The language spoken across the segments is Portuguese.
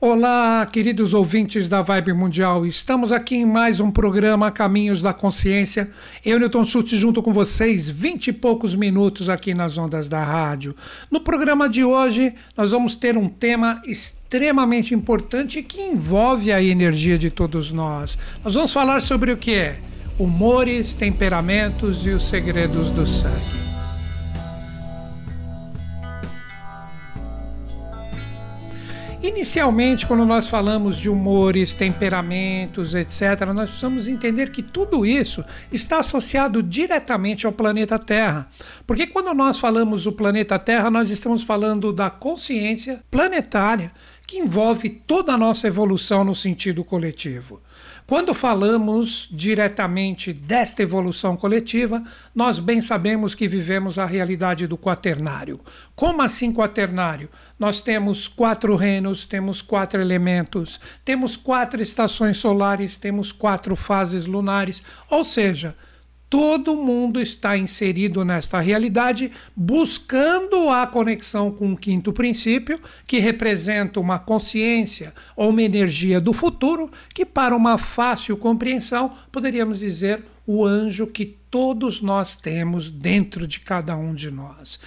Olá, queridos ouvintes da Vibe Mundial. Estamos aqui em mais um programa Caminhos da Consciência. Eu, Newton Schultz, junto com vocês, vinte e poucos minutos aqui nas ondas da rádio. No programa de hoje, nós vamos ter um tema extremamente importante que envolve a energia de todos nós. Nós vamos falar sobre o que é humores, temperamentos e os segredos do sangue. Inicialmente, quando nós falamos de humores, temperamentos, etc., nós precisamos entender que tudo isso está associado diretamente ao planeta Terra. Porque quando nós falamos do planeta Terra, nós estamos falando da consciência planetária que envolve toda a nossa evolução no sentido coletivo. Quando falamos diretamente desta evolução coletiva, nós bem sabemos que vivemos a realidade do quaternário. Como assim quaternário? Nós temos quatro reinos, temos quatro elementos, temos quatro estações solares, temos quatro fases lunares, ou seja, Todo mundo está inserido nesta realidade, buscando a conexão com o quinto princípio, que representa uma consciência ou uma energia do futuro, que, para uma fácil compreensão, poderíamos dizer o anjo que todos nós temos dentro de cada um de nós.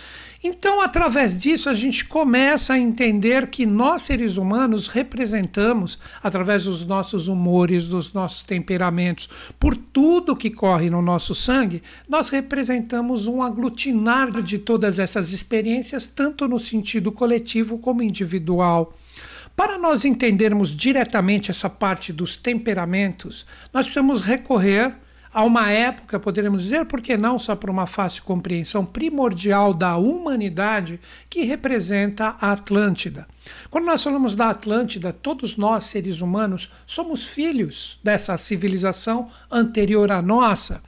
Então, através disso, a gente começa a entender que nós, seres humanos, representamos, através dos nossos humores, dos nossos temperamentos, por tudo que corre no nosso sangue, nós representamos um aglutinar de todas essas experiências, tanto no sentido coletivo como individual. Para nós entendermos diretamente essa parte dos temperamentos, nós precisamos recorrer a uma época, poderíamos dizer, por que não só para uma fácil compreensão primordial da humanidade que representa a Atlântida. Quando nós falamos da Atlântida, todos nós, seres humanos, somos filhos dessa civilização anterior à nossa.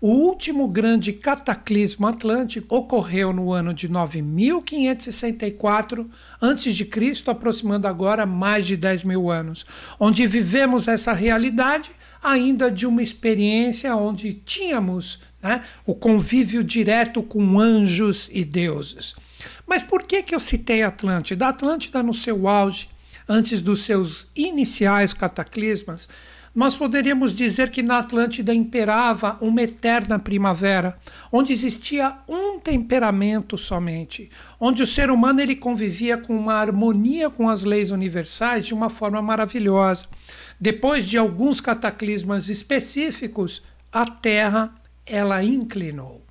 O último grande cataclismo atlântico ocorreu no ano de 9564 a.C., aproximando agora mais de 10 mil anos, onde vivemos essa realidade ainda de uma experiência onde tínhamos né, o convívio direto com anjos e deuses. Mas por que, que eu citei Atlântida? Atlântida, no seu auge, antes dos seus iniciais cataclismas, nós poderíamos dizer que na Atlântida imperava uma eterna primavera, onde existia um temperamento somente, onde o ser humano ele convivia com uma harmonia com as leis universais de uma forma maravilhosa. Depois de alguns cataclismas específicos, a Terra ela inclinou.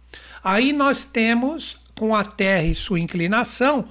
Aí nós temos com a Terra e sua inclinação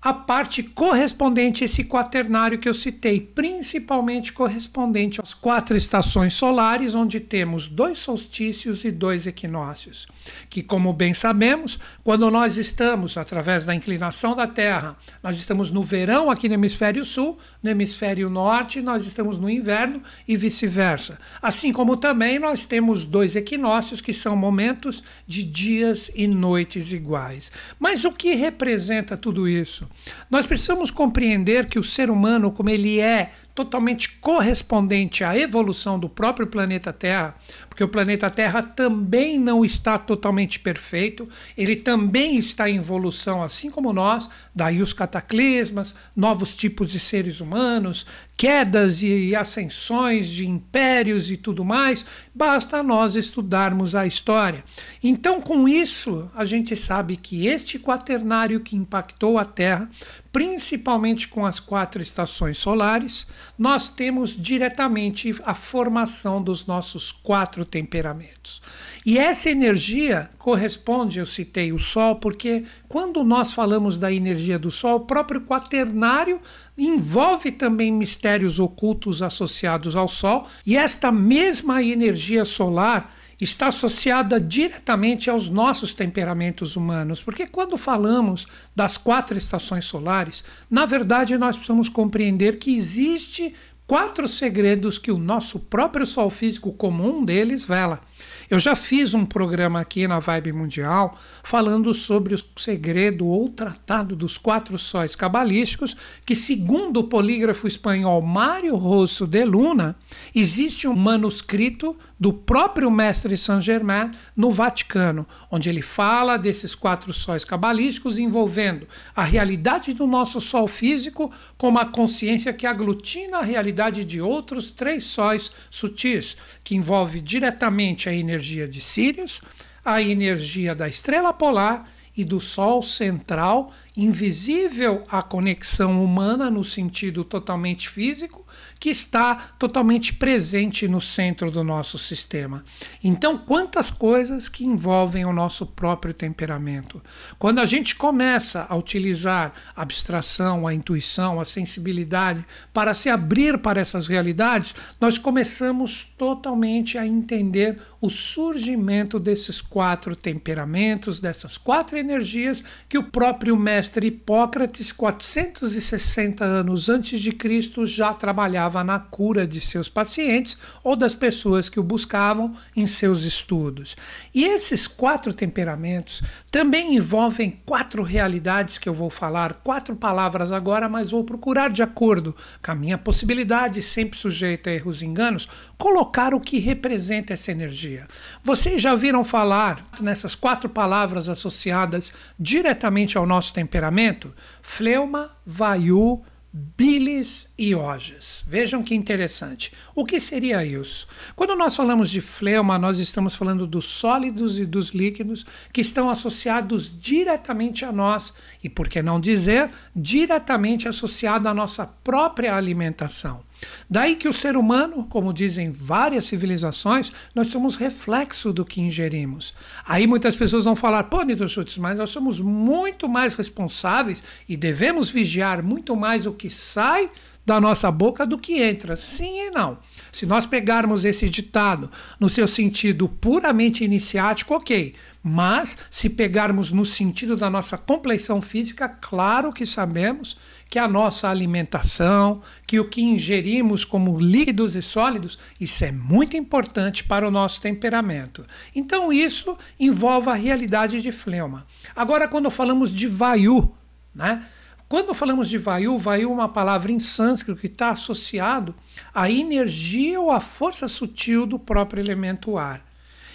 a parte correspondente a esse quaternário que eu citei, principalmente correspondente às quatro estações solares, onde temos dois solstícios e dois equinócios. Que, como bem sabemos, quando nós estamos, através da inclinação da Terra, nós estamos no verão aqui no hemisfério sul, no hemisfério norte, nós estamos no inverno e vice-versa. Assim como também nós temos dois equinócios, que são momentos de dias e noites iguais. Mas o que representa tudo isso? Nós precisamos compreender que o ser humano, como ele é totalmente correspondente à evolução do próprio planeta Terra, porque o planeta Terra também não está totalmente perfeito, ele também está em evolução, assim como nós, daí os cataclismas, novos tipos de seres humanos, quedas e ascensões de impérios e tudo mais, basta nós estudarmos a história. Então, com isso, a gente sabe que este quaternário que impactou a Terra, principalmente com as quatro estações solares, nós temos diretamente a formação dos nossos quatro temperamentos. E essa energia corresponde, eu citei o Sol, porque quando nós falamos da energia do Sol, o próprio quaternário envolve também mistérios ocultos associados ao Sol, e esta mesma energia solar está associada diretamente aos nossos temperamentos humanos, porque quando falamos das quatro estações solares, na verdade nós precisamos compreender que existe quatro segredos que o nosso próprio Sol físico comum deles vela. Eu já fiz um programa aqui na Vibe Mundial falando sobre o segredo ou tratado dos quatro sóis cabalísticos, que, segundo o polígrafo espanhol Mário Rosso de Luna, existe um manuscrito do próprio mestre Saint Germain no Vaticano, onde ele fala desses quatro sóis cabalísticos envolvendo a realidade do nosso sol físico com uma consciência que aglutina a realidade de outros três sóis sutis, que envolve diretamente a energia de Sirius, a energia da estrela polar e do Sol central, invisível à conexão humana no sentido totalmente físico, que está totalmente presente no centro do nosso sistema. Então, quantas coisas que envolvem o nosso próprio temperamento. Quando a gente começa a utilizar a abstração, a intuição, a sensibilidade para se abrir para essas realidades, nós começamos totalmente a entender o surgimento desses quatro temperamentos, dessas quatro energias que o próprio mestre Hipócrates, 460 anos antes de Cristo, já trabalhava na cura de seus pacientes ou das pessoas que o buscavam em seus estudos. E esses quatro temperamentos também envolvem quatro realidades que eu vou falar, quatro palavras agora, mas vou procurar, de acordo com a minha possibilidade, sempre sujeita a erros e enganos, colocar o que representa essa energia. Vocês já viram falar nessas quatro palavras associadas diretamente ao nosso temperamento? Fleuma, Vayu, bilis e ojas. Vejam que interessante. O que seria isso? Quando nós falamos de fleuma, nós estamos falando dos sólidos e dos líquidos que estão associados diretamente a nós e, por que não dizer, diretamente associado à nossa própria alimentação. Daí que o ser humano, como dizem várias civilizações, nós somos reflexo do que ingerimos. Aí muitas pessoas vão falar, pô, Nito Schultz, mas nós somos muito mais responsáveis e devemos vigiar muito mais o que sai da nossa boca do que entra. Sim e não. Se nós pegarmos esse ditado no seu sentido puramente iniciático, ok. Mas se pegarmos no sentido da nossa complexão física, claro que sabemos que a nossa alimentação, que o que ingerimos como líquidos e sólidos, isso é muito importante para o nosso temperamento. Então isso envolve a realidade de fleuma. Agora, quando falamos de vayu, né? Quando falamos de Vayu, Vayu é uma palavra em sânscrito que está associado à energia ou à força sutil do próprio elemento ar.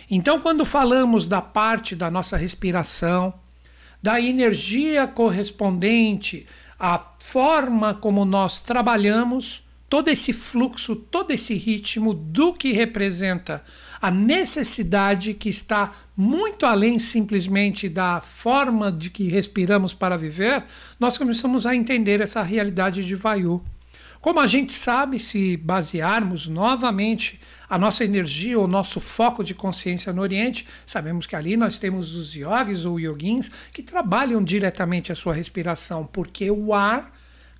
Então, quando falamos da parte da nossa respiração, da energia correspondente à forma como nós trabalhamos, todo esse fluxo, todo esse ritmo do que representa a necessidade que está muito além simplesmente da forma de que respiramos para viver, nós começamos a entender essa realidade de Vayu. Como a gente sabe, se basearmos novamente a nossa energia, o nosso foco de consciência no Oriente, sabemos que ali nós temos os yogis ou yogins que trabalham diretamente a sua respiração, porque o ar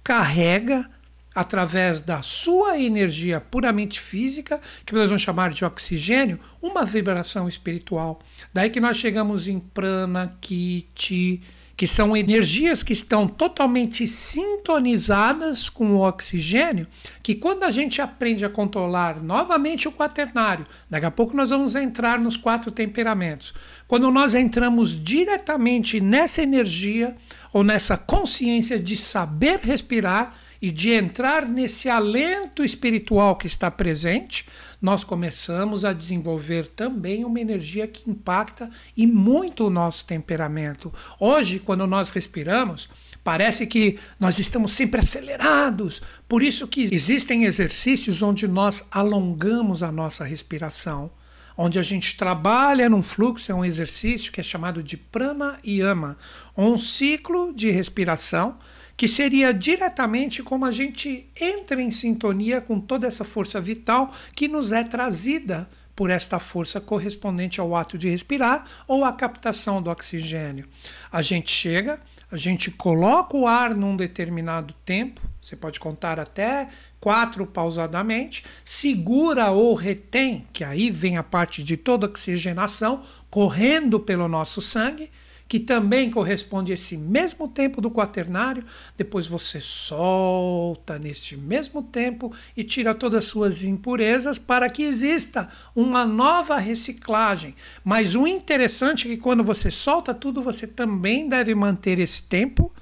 carrega através da sua energia puramente física, que nós vamos chamar de oxigênio, uma vibração espiritual. Daí que nós chegamos em prana, ki, ti, que são energias que estão totalmente sintonizadas com o oxigênio, que quando a gente aprende a controlar novamente o quaternário, daqui a pouco nós vamos entrar nos quatro temperamentos. Quando nós entramos diretamente nessa energia ou nessa consciência de saber respirar, e de entrar nesse alento espiritual que está presente, nós começamos a desenvolver também uma energia que impacta e muito o nosso temperamento. Hoje, quando nós respiramos, parece que nós estamos sempre acelerados. Por isso que existem exercícios onde nós alongamos a nossa respiração onde a gente trabalha num fluxo, é um exercício que é chamado de prana yama, um ciclo de respiração que seria diretamente como a gente entra em sintonia com toda essa força vital que nos é trazida por esta força correspondente ao ato de respirar ou à captação do oxigênio. A gente chega, a gente coloca o ar num determinado tempo, você pode contar até quatro pausadamente, segura ou retém, que aí vem a parte de toda oxigenação correndo pelo nosso sangue que também corresponde a esse mesmo tempo do quaternário. Depois você solta neste mesmo tempo e tira todas as suas impurezas para que exista uma nova reciclagem. Mas o interessante é que quando você solta tudo, você também deve manter esse tempo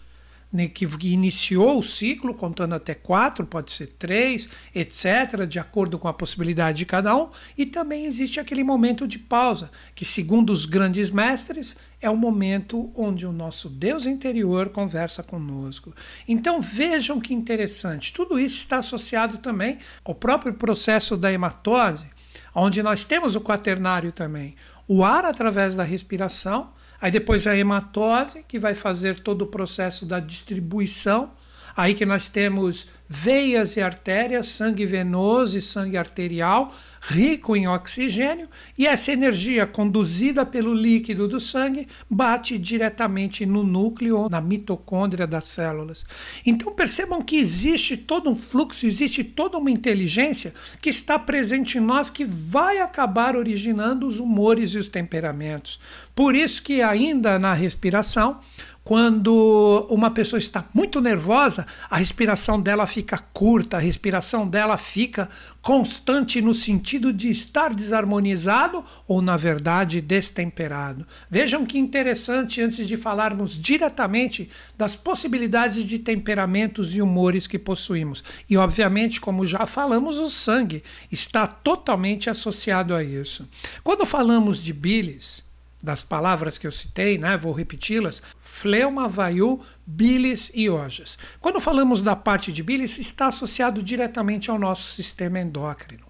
né, que iniciou o ciclo, contando até quatro, pode ser três, etc., de acordo com a possibilidade de cada um, e também existe aquele momento de pausa, que, segundo os grandes mestres, é o momento onde o nosso Deus interior conversa conosco. Então vejam que interessante, tudo isso está associado também ao próprio processo da hematose, onde nós temos o quaternário também. O ar através da respiração Aí depois a hematose, que vai fazer todo o processo da distribuição. Aí que nós temos veias e artérias, sangue venoso e sangue arterial, rico em oxigênio, e essa energia conduzida pelo líquido do sangue bate diretamente no núcleo, na mitocôndria das células. Então percebam que existe todo um fluxo, existe toda uma inteligência que está presente em nós que vai acabar originando os humores e os temperamentos. Por isso que ainda na respiração, quando uma pessoa está muito nervosa, a respiração dela fica curta, a respiração dela fica constante no sentido de estar desarmonizado ou, na verdade, destemperado. Vejam que interessante antes de falarmos diretamente das possibilidades de temperamentos e humores que possuímos. E, obviamente, como já falamos, o sangue está totalmente associado a isso. Quando falamos de bilis, das palavras que eu citei, né, vou repeti-las, fleuma, vaiu, bilis e ojas. Quando falamos da parte de bilis, está associado diretamente ao nosso sistema endócrino.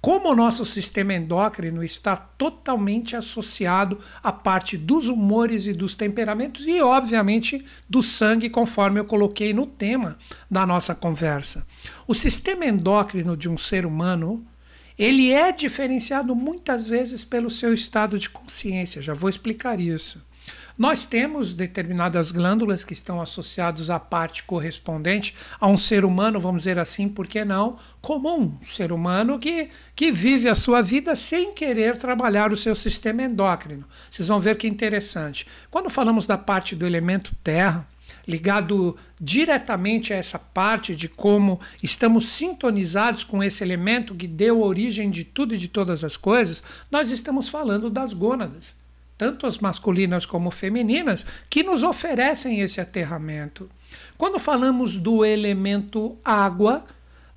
Como o nosso sistema endócrino está totalmente associado à parte dos humores e dos temperamentos e, obviamente, do sangue, conforme eu coloquei no tema da nossa conversa. O sistema endócrino de um ser humano ele é diferenciado muitas vezes pelo seu estado de consciência, já vou explicar isso. Nós temos determinadas glândulas que estão associadas à parte correspondente a um ser humano, vamos dizer assim, por que não? Comum, um ser humano que, que vive a sua vida sem querer trabalhar o seu sistema endócrino. Vocês vão ver que interessante. Quando falamos da parte do elemento terra, ligado diretamente a essa parte de como estamos sintonizados com esse elemento que deu origem de tudo e de todas as coisas, nós estamos falando das gônadas, tanto as masculinas como femininas, que nos oferecem esse aterramento. Quando falamos do elemento água,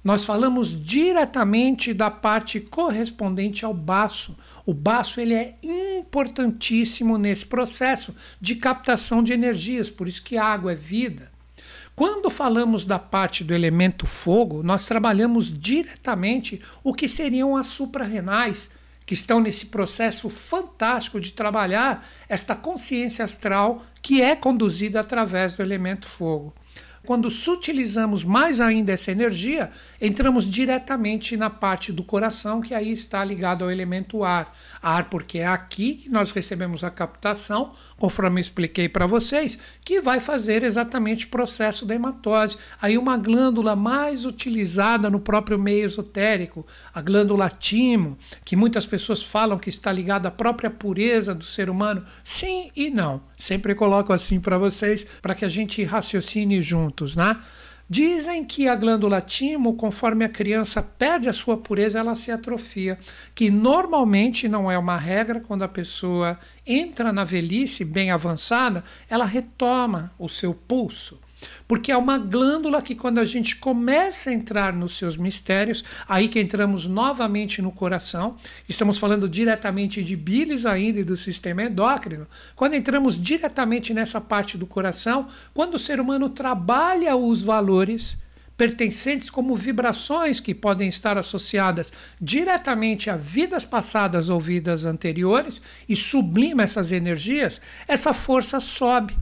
nós falamos diretamente da parte correspondente ao baço. O baço ele é importantíssimo nesse processo de captação de energias, por isso que a água é vida. Quando falamos da parte do elemento fogo, nós trabalhamos diretamente o que seriam as suprarrenais, que estão nesse processo fantástico de trabalhar esta consciência astral que é conduzida através do elemento fogo. Quando sutilizamos mais ainda essa energia, entramos diretamente na parte do coração, que aí está ligado ao elemento ar. Ar, porque é aqui que nós recebemos a captação, conforme eu expliquei para vocês, que vai fazer exatamente o processo da hematose. Aí, uma glândula mais utilizada no próprio meio esotérico, a glândula timo, que muitas pessoas falam que está ligada à própria pureza do ser humano. Sim e não. Sempre coloco assim para vocês, para que a gente raciocine né? Dizem que a glândula timo, conforme a criança perde a sua pureza, ela se atrofia, que normalmente não é uma regra quando a pessoa entra na velhice bem avançada, ela retoma o seu pulso. Porque é uma glândula que, quando a gente começa a entrar nos seus mistérios, aí que entramos novamente no coração, estamos falando diretamente de bilis ainda e do sistema endócrino. Quando entramos diretamente nessa parte do coração, quando o ser humano trabalha os valores pertencentes como vibrações que podem estar associadas diretamente a vidas passadas ou vidas anteriores e sublima essas energias, essa força sobe.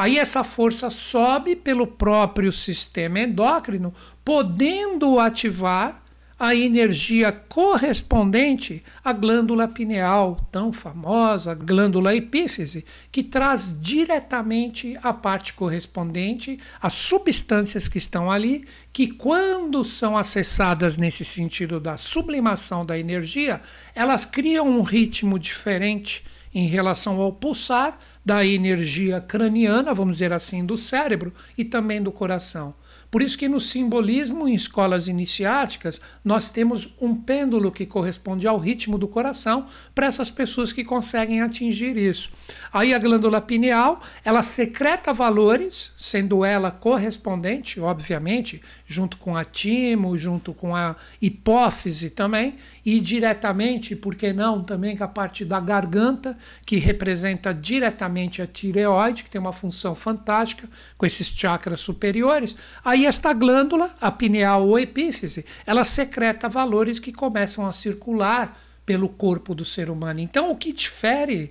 Aí essa força sobe pelo próprio sistema endócrino, podendo ativar a energia correspondente à glândula pineal, tão famosa, glândula epífise, que traz diretamente a parte correspondente às substâncias que estão ali, que quando são acessadas nesse sentido da sublimação da energia, elas criam um ritmo diferente em relação ao pulsar da energia craniana, vamos dizer assim, do cérebro e também do coração. Por isso que no simbolismo em escolas iniciáticas, nós temos um pêndulo que corresponde ao ritmo do coração para essas pessoas que conseguem atingir isso. Aí a glândula pineal, ela secreta valores, sendo ela correspondente, obviamente, junto com a timo, junto com a hipófise também, e diretamente, por que não, também com a parte da garganta, que representa diretamente a tireoide, que tem uma função fantástica com esses chakras superiores. Aí esta glândula, a pineal ou epífise, ela secreta valores que começam a circular pelo corpo do ser humano. Então, o que difere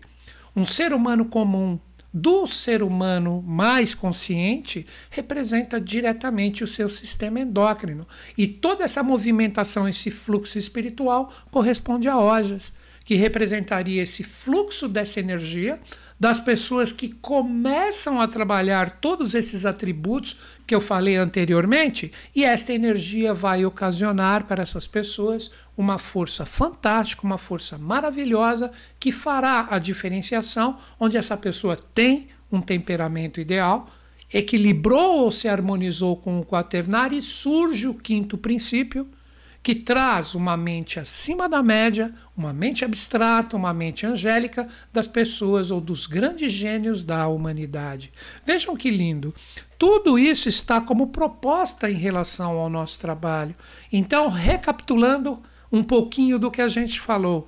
um ser humano comum do ser humano mais consciente representa diretamente o seu sistema endócrino. E toda essa movimentação, esse fluxo espiritual, corresponde a ojas, que representaria esse fluxo dessa energia das pessoas que começam a trabalhar todos esses atributos que eu falei anteriormente, e esta energia vai ocasionar para essas pessoas uma força fantástica, uma força maravilhosa que fará a diferenciação onde essa pessoa tem um temperamento ideal, equilibrou ou se harmonizou com o quaternário e surge o quinto princípio que traz uma mente acima da média, uma mente abstrata, uma mente angélica das pessoas ou dos grandes gênios da humanidade. Vejam que lindo. Tudo isso está como proposta em relação ao nosso trabalho. Então, recapitulando um pouquinho do que a gente falou.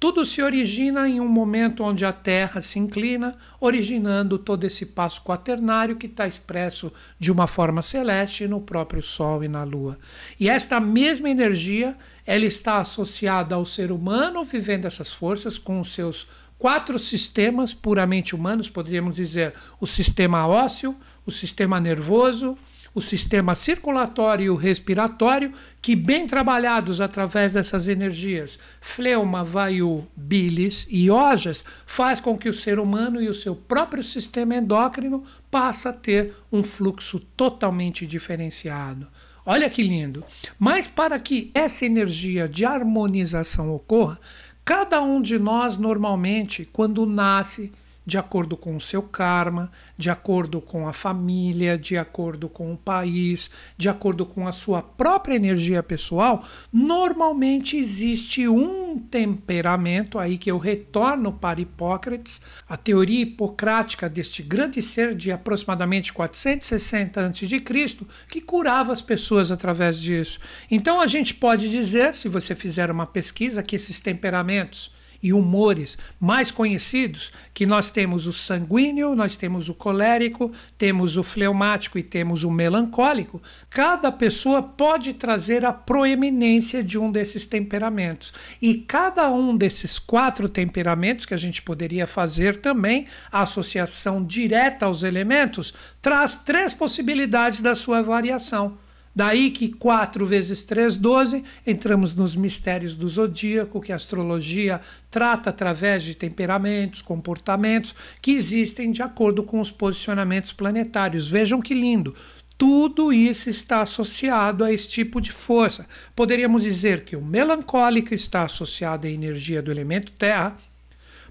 Tudo se origina em um momento onde a Terra se inclina, originando todo esse passo quaternário que está expresso de uma forma celeste no próprio Sol e na Lua. E esta mesma energia ela está associada ao ser humano vivendo essas forças com os seus quatro sistemas puramente humanos, poderíamos dizer o sistema ósseo, o sistema nervoso, o sistema circulatório e o respiratório, que, bem trabalhados através dessas energias, fleuma, vaiu, bilis e ojas, faz com que o ser humano e o seu próprio sistema endócrino passe a ter um fluxo totalmente diferenciado. Olha que lindo! Mas para que essa energia de harmonização ocorra, cada um de nós normalmente, quando nasce, de acordo com o seu karma, de acordo com a família, de acordo com o país, de acordo com a sua própria energia pessoal, normalmente existe um temperamento aí que eu retorno para Hipócrates, a teoria hipocrática deste grande ser de aproximadamente 460 a.C., que curava as pessoas através disso. Então a gente pode dizer, se você fizer uma pesquisa, que esses temperamentos e humores mais conhecidos, que nós temos o sanguíneo, nós temos o colérico, temos o fleumático e temos o melancólico, cada pessoa pode trazer a proeminência de um desses temperamentos. E cada um desses quatro temperamentos, que a gente poderia fazer também a associação direta aos elementos, traz três possibilidades da sua variação. Daí que 4 vezes 3, 12, entramos nos mistérios do zodíaco, que a astrologia trata através de temperamentos, comportamentos que existem de acordo com os posicionamentos planetários. Vejam que lindo! Tudo isso está associado a esse tipo de força. Poderíamos dizer que o melancólico está associado à energia do elemento terra.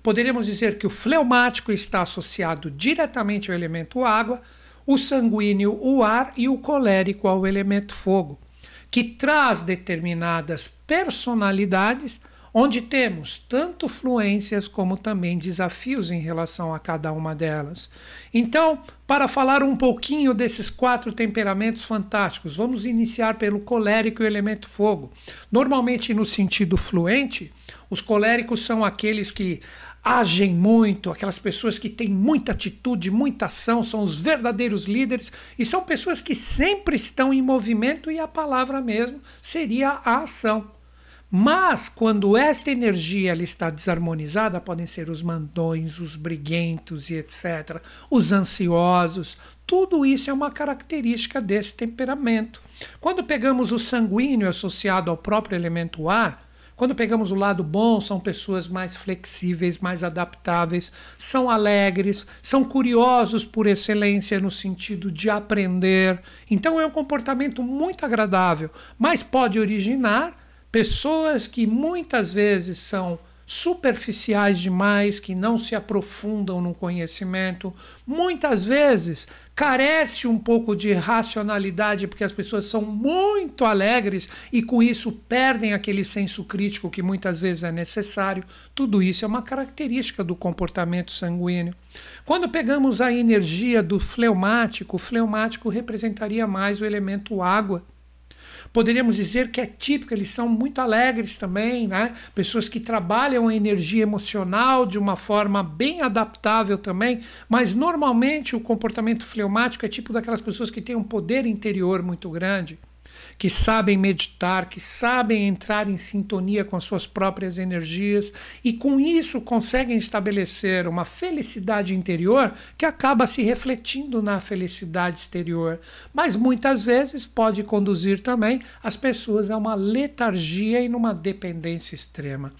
Poderíamos dizer que o fleumático está associado diretamente ao elemento água o sanguíneo o ar e o colérico ao elemento fogo, que traz determinadas personalidades onde temos tanto fluências como também desafios em relação a cada uma delas. Então, para falar um pouquinho desses quatro temperamentos fantásticos, vamos iniciar pelo colérico e o elemento fogo. Normalmente, no sentido fluente, os coléricos são aqueles que agem muito, aquelas pessoas que têm muita atitude, muita ação, são os verdadeiros líderes e são pessoas que sempre estão em movimento e a palavra mesmo seria a ação. Mas quando esta energia ela está desarmonizada, podem ser os mandões, os briguentos e etc., os ansiosos, tudo isso é uma característica desse temperamento. Quando pegamos o sanguíneo associado ao próprio elemento ar, quando pegamos o lado bom, são pessoas mais flexíveis, mais adaptáveis, são alegres, são curiosos por excelência no sentido de aprender. Então é um comportamento muito agradável, mas pode originar pessoas que muitas vezes são superficiais demais, que não se aprofundam no conhecimento, muitas vezes carece um pouco de racionalidade, porque as pessoas são muito alegres e com isso perdem aquele senso crítico que muitas vezes é necessário. Tudo isso é uma característica do comportamento sanguíneo. Quando pegamos a energia do fleumático, o fleumático representaria mais o elemento água. Poderíamos dizer que é típico, eles são muito alegres também, né? Pessoas que trabalham a energia emocional de uma forma bem adaptável também, mas normalmente o comportamento fleumático é tipo daquelas pessoas que têm um poder interior muito grande que sabem meditar, que sabem entrar em sintonia com as suas próprias energias e com isso conseguem estabelecer uma felicidade interior que acaba se refletindo na felicidade exterior. Mas muitas vezes pode conduzir também as pessoas a uma letargia e numa dependência extrema.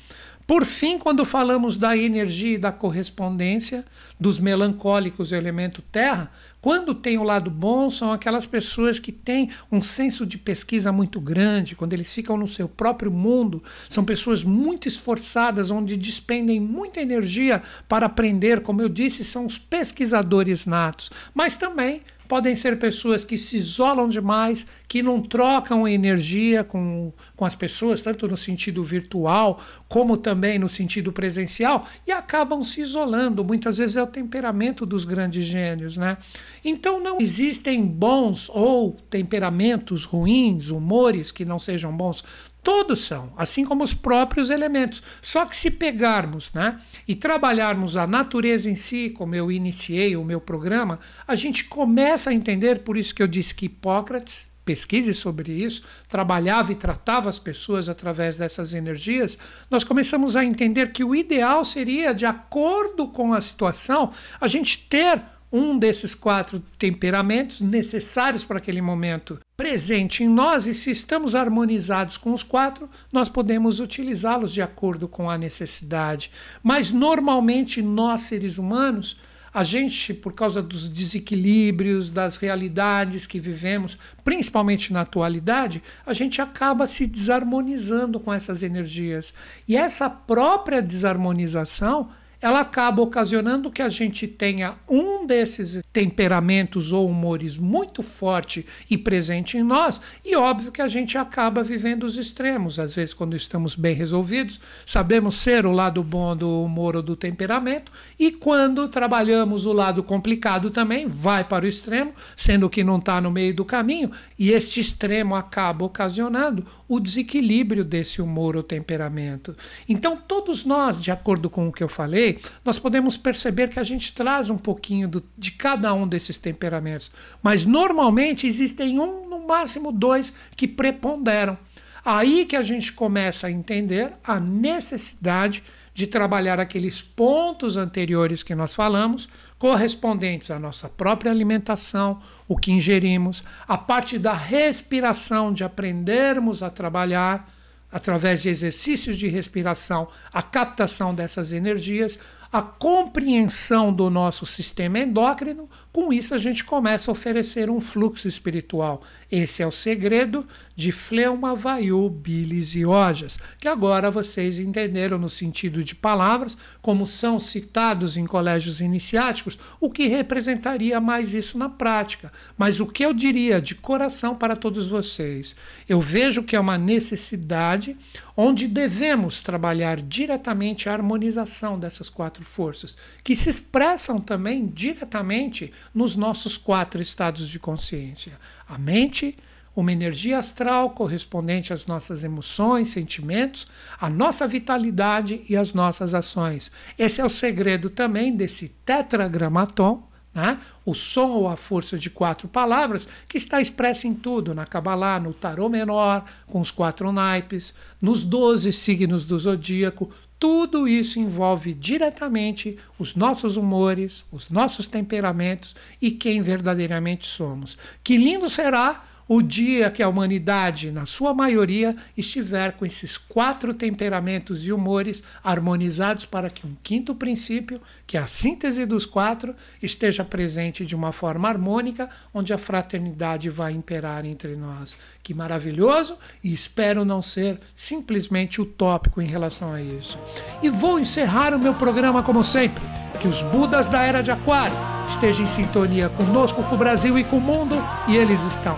Por fim, quando falamos da energia e da correspondência dos melancólicos, elemento terra, quando tem o lado bom, são aquelas pessoas que têm um senso de pesquisa muito grande, quando eles ficam no seu próprio mundo, são pessoas muito esforçadas, onde despendem muita energia para aprender, como eu disse, são os pesquisadores natos, mas também podem ser pessoas que se isolam demais, que não trocam energia com, com as pessoas, tanto no sentido virtual como também no sentido presencial, e acabam se isolando. Muitas vezes é o temperamento dos grandes gênios. Né? Então não existem bons ou temperamentos ruins, humores que não sejam bons. Todos são, assim como os próprios elementos. Só que se pegarmos né, e trabalharmos a natureza em si, como eu iniciei o meu programa, a gente começa a entender, por isso que eu disse que Hipócrates, pesquise sobre isso, trabalhava e tratava as pessoas através dessas energias, nós começamos a entender que o ideal seria, de acordo com a situação, a gente ter um desses quatro temperamentos necessários para aquele momento presente em nós, e se estamos harmonizados com os quatro, nós podemos utilizá-los de acordo com a necessidade. Mas normalmente nós, seres humanos, a gente, por causa dos desequilíbrios, das realidades que vivemos, principalmente na atualidade, a gente acaba se desarmonizando com essas energias. E essa própria desarmonização ela acaba ocasionando que a gente tenha um desses temperamentos ou humores muito forte e presente em nós, e óbvio que a gente acaba vivendo os extremos. Às vezes, quando estamos bem resolvidos, sabemos ser o lado bom do humor ou do temperamento, e quando trabalhamos o lado complicado também, vai para o extremo, sendo que não está no meio do caminho, e este extremo acaba ocasionando o desequilíbrio desse humor ou temperamento. Então, todos nós, de acordo com o que eu falei, nós podemos perceber que a gente traz um pouquinho do, de cada um desses temperamentos. Mas normalmente existem um, no máximo dois, que preponderam. Aí que a gente começa a entender a necessidade de trabalhar aqueles pontos anteriores que nós falamos, correspondentes à nossa própria alimentação, o que ingerimos, a parte da respiração, de aprendermos a trabalhar através de exercícios de respiração, a captação dessas energias, a compreensão do nosso sistema endócrino, com isso a gente começa a oferecer um fluxo espiritual. Esse é o segredo de fleuma, vaiu, bilis e ojas, que agora vocês entenderam no sentido de palavras, como são citados em colégios iniciáticos, o que representaria mais isso na prática. Mas o que eu diria de coração para todos vocês? Eu vejo que é uma necessidade onde devemos trabalhar diretamente a harmonização dessas quatro forças, que se expressam também diretamente nos nossos quatro estados de consciência: a mente, uma energia astral correspondente às nossas emoções, sentimentos, a nossa vitalidade e as nossas ações. Esse é o segredo também desse tetragramaton né? O som ou a força de quatro palavras que está expressa em tudo, na Kabbalah, no tarô menor, com os quatro naipes, nos doze signos do zodíaco. Tudo isso envolve diretamente os nossos humores, os nossos temperamentos e quem verdadeiramente somos. Que lindo será o dia que a humanidade, na sua maioria, estiver com esses quatro temperamentos e humores harmonizados para que um quinto princípio, que é a síntese dos quatro, esteja presente de uma forma harmônica, onde a fraternidade vai imperar entre nós. Que maravilhoso! E espero não ser simplesmente utópico em relação a isso. E vou encerrar o meu programa como sempre. Que os Budas da Era de Aquário estejam em sintonia conosco, com o Brasil e com o mundo, e eles estão.